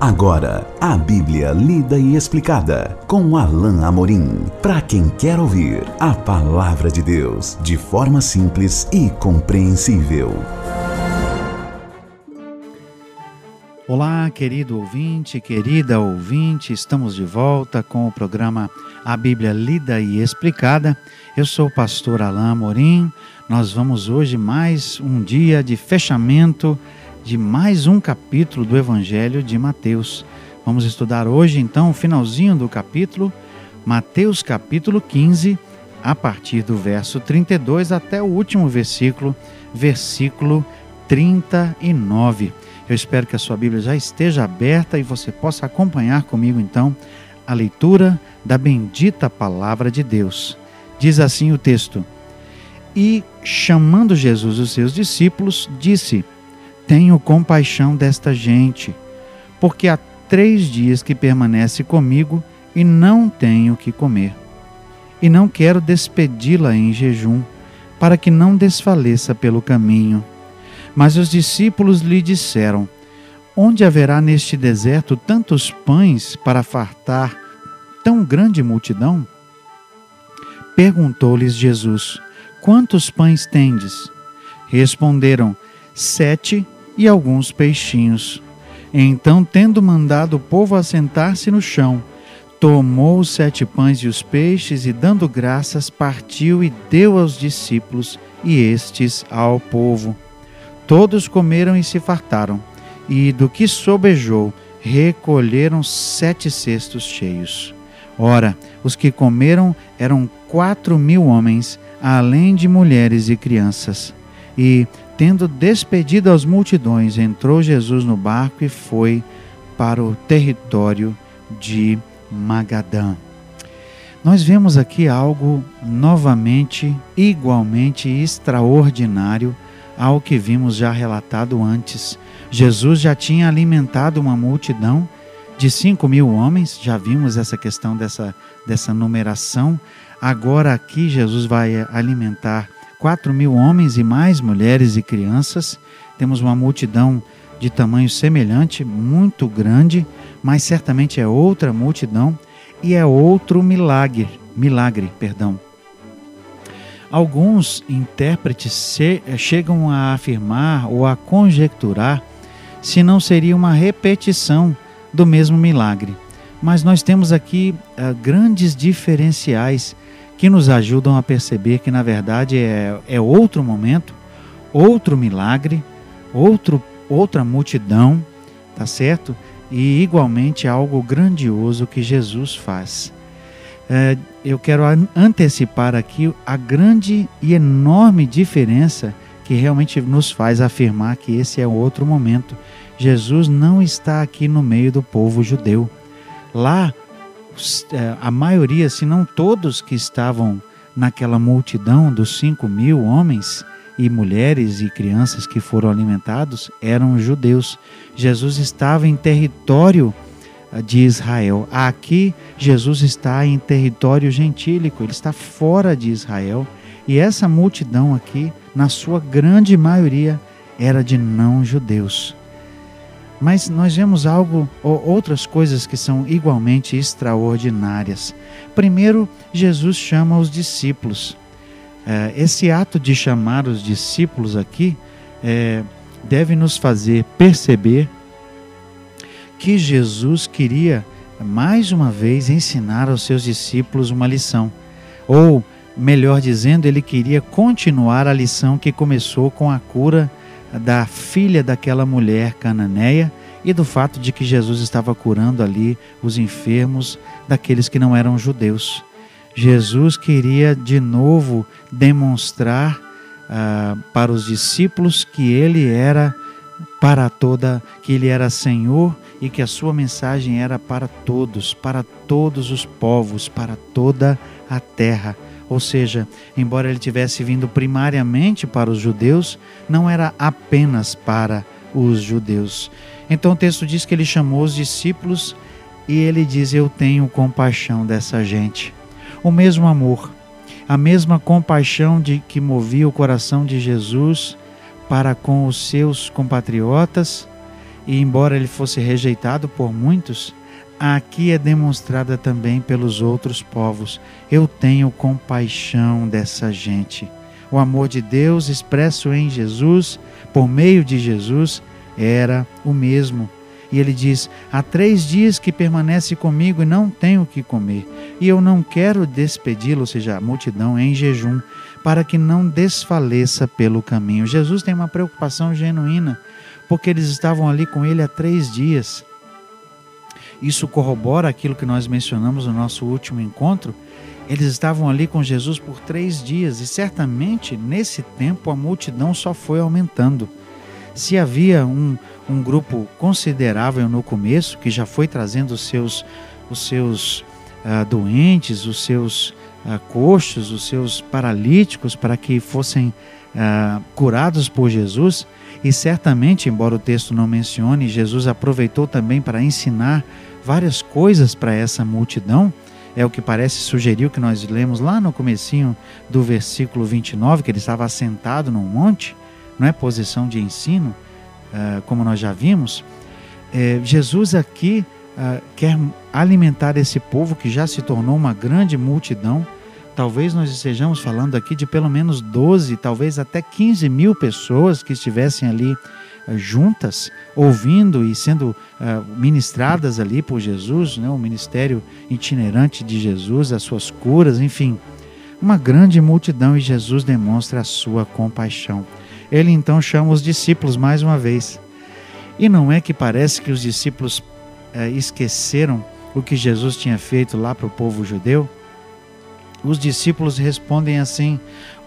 Agora, a Bíblia lida e explicada com Alain Amorim. Para quem quer ouvir a palavra de Deus de forma simples e compreensível. Olá, querido ouvinte, querida ouvinte, estamos de volta com o programa A Bíblia Lida e Explicada. Eu sou o pastor Alain Amorim. Nós vamos hoje mais um dia de fechamento de mais um capítulo do Evangelho de Mateus. Vamos estudar hoje então o finalzinho do capítulo, Mateus capítulo 15, a partir do verso 32 até o último versículo, versículo 39. Eu espero que a sua Bíblia já esteja aberta e você possa acompanhar comigo então a leitura da bendita palavra de Deus. Diz assim o texto: E chamando Jesus os seus discípulos, disse: tenho compaixão desta gente, porque há três dias que permanece comigo e não tenho o que comer. E não quero despedi-la em jejum, para que não desfaleça pelo caminho. Mas os discípulos lhe disseram: Onde haverá neste deserto tantos pães para fartar tão grande multidão? Perguntou-lhes Jesus: Quantos pães tendes? Responderam: Sete e alguns peixinhos. Então, tendo mandado o povo assentar-se no chão, tomou os sete pães e os peixes e, dando graças, partiu e deu aos discípulos e estes ao povo. Todos comeram e se fartaram, e do que sobejou, recolheram sete cestos cheios. Ora, os que comeram eram quatro mil homens, além de mulheres e crianças. E, tendo despedido as multidões, entrou Jesus no barco e foi para o território de Magadã. Nós vemos aqui algo novamente, igualmente extraordinário ao que vimos já relatado antes. Jesus já tinha alimentado uma multidão de 5 mil homens, já vimos essa questão dessa, dessa numeração. Agora aqui Jesus vai alimentar quatro mil homens e mais mulheres e crianças. Temos uma multidão de tamanho semelhante, muito grande, mas certamente é outra multidão e é outro milagre, milagre, perdão. Alguns intérpretes chegam a afirmar ou a conjecturar se não seria uma repetição do mesmo milagre. Mas nós temos aqui uh, grandes diferenciais que nos ajudam a perceber que, na verdade, é, é outro momento, outro milagre, outro, outra multidão, tá certo? E igualmente algo grandioso que Jesus faz. É, eu quero antecipar aqui a grande e enorme diferença que realmente nos faz afirmar que esse é outro momento. Jesus não está aqui no meio do povo judeu. Lá a maioria, se não todos que estavam naquela multidão dos cinco mil homens e mulheres e crianças que foram alimentados eram judeus. Jesus estava em território é, de Israel. Aqui, Jesus está em território gentílico, ele está fora de Israel. E essa multidão aqui, na sua grande maioria, era de não-judeus. Mas nós vemos algo, ou outras coisas que são igualmente extraordinárias. Primeiro, Jesus chama os discípulos. É, esse ato de chamar os discípulos aqui é, deve nos fazer perceber que Jesus queria mais uma vez ensinar aos seus discípulos uma lição. Ou, melhor dizendo, ele queria continuar a lição que começou com a cura da filha daquela mulher cananeia e do fato de que Jesus estava curando ali os enfermos daqueles que não eram judeus. Jesus queria de novo demonstrar uh, para os discípulos que ele era para toda, que ele era Senhor e que a sua mensagem era para todos, para todos os povos, para toda a terra. Ou seja, embora ele tivesse vindo primariamente para os judeus, não era apenas para os judeus. Então o texto diz que ele chamou os discípulos e ele diz: Eu tenho compaixão dessa gente. O mesmo amor, a mesma compaixão de que movia o coração de Jesus para com os seus compatriotas e embora ele fosse rejeitado por muitos, aqui é demonstrada também pelos outros povos. Eu tenho compaixão dessa gente. O amor de Deus expresso em Jesus, por meio de Jesus, era o mesmo. E ele diz: Há três dias que permanece comigo e não tenho o que comer. E eu não quero despedi-lo, ou seja, a multidão, em jejum, para que não desfaleça pelo caminho. Jesus tem uma preocupação genuína, porque eles estavam ali com ele há três dias. Isso corrobora aquilo que nós mencionamos no nosso último encontro. Eles estavam ali com Jesus por três dias e certamente nesse tempo a multidão só foi aumentando. Se havia um, um grupo considerável no começo, que já foi trazendo os seus, os seus uh, doentes, os seus uh, coxos, os seus paralíticos, para que fossem uh, curados por Jesus, e certamente, embora o texto não mencione, Jesus aproveitou também para ensinar várias coisas para essa multidão. É o que parece sugerir o que nós lemos lá no comecinho do versículo 29, que ele estava assentado num monte, não é posição de ensino, uh, como nós já vimos. É, Jesus aqui uh, quer alimentar esse povo que já se tornou uma grande multidão. Talvez nós estejamos falando aqui de pelo menos 12, talvez até 15 mil pessoas que estivessem ali juntas, ouvindo e sendo ministradas ali por Jesus, né? o ministério itinerante de Jesus, as suas curas, enfim. Uma grande multidão e Jesus demonstra a sua compaixão. Ele então chama os discípulos mais uma vez. E não é que parece que os discípulos é, esqueceram o que Jesus tinha feito lá para o povo judeu? Os discípulos respondem assim: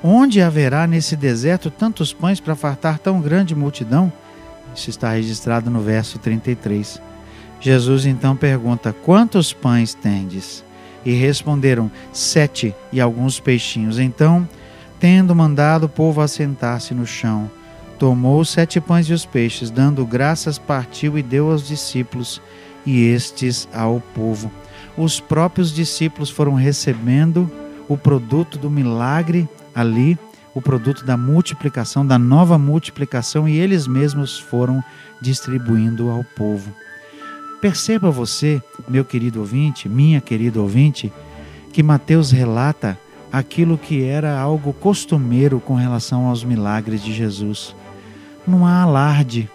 Onde haverá nesse deserto tantos pães para fartar tão grande multidão? Isso está registrado no verso 33. Jesus então pergunta: Quantos pães tendes? E responderam: Sete e alguns peixinhos. Então tendo mandado o povo assentar-se no chão, tomou os sete pães e os peixes, dando graças, partiu e deu aos discípulos, e estes ao povo. Os próprios discípulos foram recebendo o produto do milagre ali, o produto da multiplicação, da nova multiplicação, e eles mesmos foram distribuindo ao povo. Perceba você, meu querido ouvinte, minha querida ouvinte, que Mateus relata aquilo que era algo costumeiro com relação aos milagres de Jesus. Não há alarde,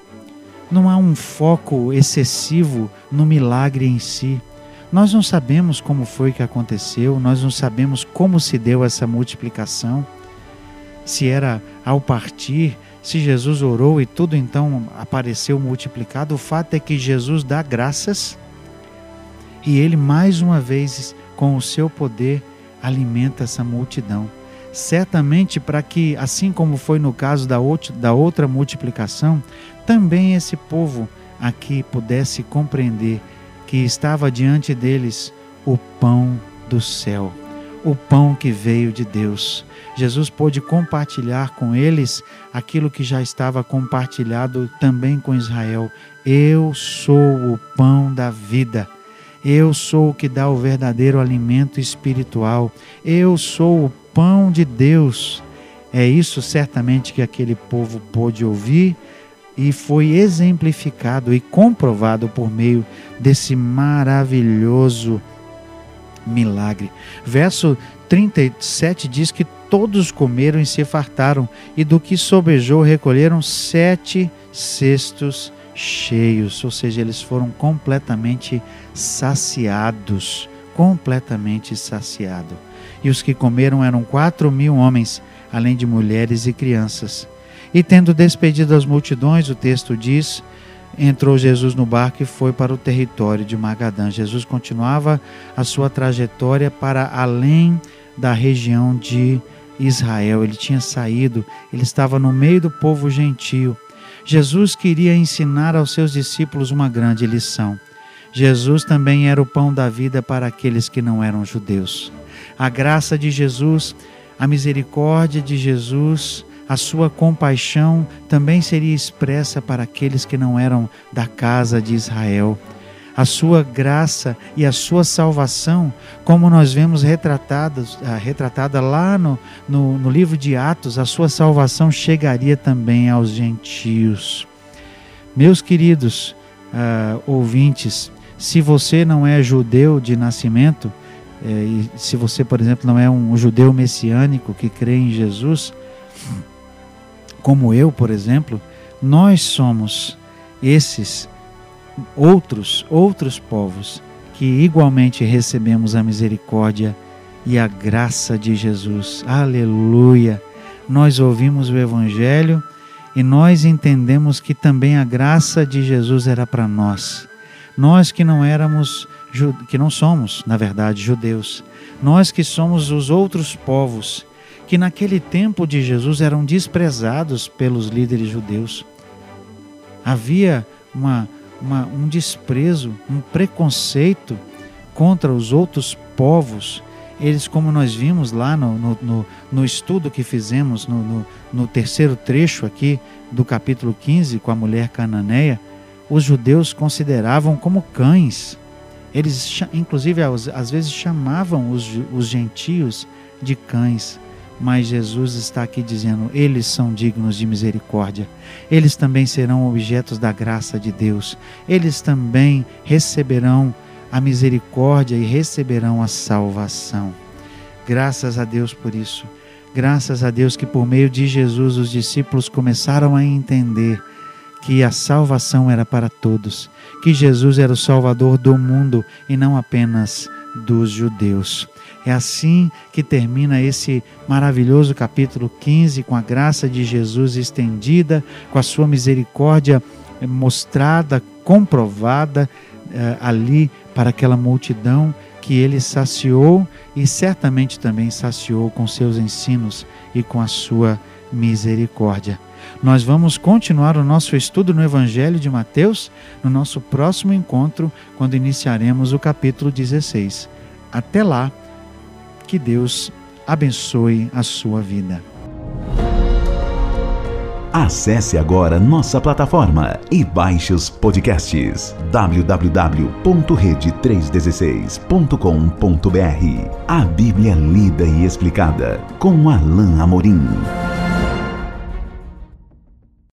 não há um foco excessivo no milagre em si. Nós não sabemos como foi que aconteceu, nós não sabemos como se deu essa multiplicação. Se era ao partir, se Jesus orou e tudo então apareceu multiplicado, o fato é que Jesus dá graças e ele mais uma vez, com o seu poder, alimenta essa multidão. Certamente para que, assim como foi no caso da outra multiplicação, também esse povo aqui pudesse compreender que estava diante deles o pão do céu, o pão que veio de Deus. Jesus pôde compartilhar com eles aquilo que já estava compartilhado também com Israel. Eu sou o pão da vida. Eu sou o que dá o verdadeiro alimento espiritual. Eu sou o pão de Deus. É isso certamente que aquele povo pôde ouvir e foi exemplificado e comprovado por meio desse maravilhoso milagre. Verso 37 diz que todos comeram e se fartaram, e do que sobejou recolheram sete cestos cheios, ou seja, eles foram completamente saciados, completamente saciados. E os que comeram eram quatro mil homens, além de mulheres e crianças. E tendo despedido as multidões, o texto diz, entrou Jesus no barco e foi para o território de Magadã. Jesus continuava a sua trajetória para além da região de Israel. Ele tinha saído, ele estava no meio do povo gentio Jesus queria ensinar aos seus discípulos uma grande lição. Jesus também era o pão da vida para aqueles que não eram judeus. A graça de Jesus, a misericórdia de Jesus, a sua compaixão também seria expressa para aqueles que não eram da casa de Israel a sua graça e a sua salvação, como nós vemos retratadas, ah, retratada lá no, no, no livro de Atos, a sua salvação chegaria também aos gentios. Meus queridos uh, ouvintes, se você não é judeu de nascimento, é, e se você, por exemplo, não é um judeu messiânico que crê em Jesus, como eu, por exemplo, nós somos esses outros, outros povos que igualmente recebemos a misericórdia e a graça de Jesus. Aleluia! Nós ouvimos o Evangelho e nós entendemos que também a graça de Jesus era para nós. Nós que não éramos, que não somos, na verdade, judeus. Nós que somos os outros povos que naquele tempo de Jesus eram desprezados pelos líderes judeus. Havia uma, uma, um desprezo, um preconceito contra os outros povos. Eles, como nós vimos lá no, no, no, no estudo que fizemos no, no, terceiro trecho aqui do capítulo 15 com a mulher cananeia, os judeus consideravam como cães. Eles, inclusive, às vezes chamavam os, os gentios de cães. Mas Jesus está aqui dizendo: eles são dignos de misericórdia. Eles também serão objetos da graça de Deus. Eles também receberão a misericórdia e receberão a salvação. Graças a Deus por isso. Graças a Deus que por meio de Jesus os discípulos começaram a entender que a salvação era para todos, que Jesus era o Salvador do mundo e não apenas dos judeus. É assim que termina esse maravilhoso capítulo 15, com a graça de Jesus estendida, com a sua misericórdia mostrada, comprovada eh, ali para aquela multidão que ele saciou e certamente também saciou com seus ensinos e com a sua misericórdia. Nós vamos continuar o nosso estudo no Evangelho de Mateus no nosso próximo encontro, quando iniciaremos o capítulo 16. Até lá, que Deus abençoe a sua vida. Acesse agora nossa plataforma e baixe os podcasts www.rede316.com.br. A Bíblia lida e explicada com Alain Amorim.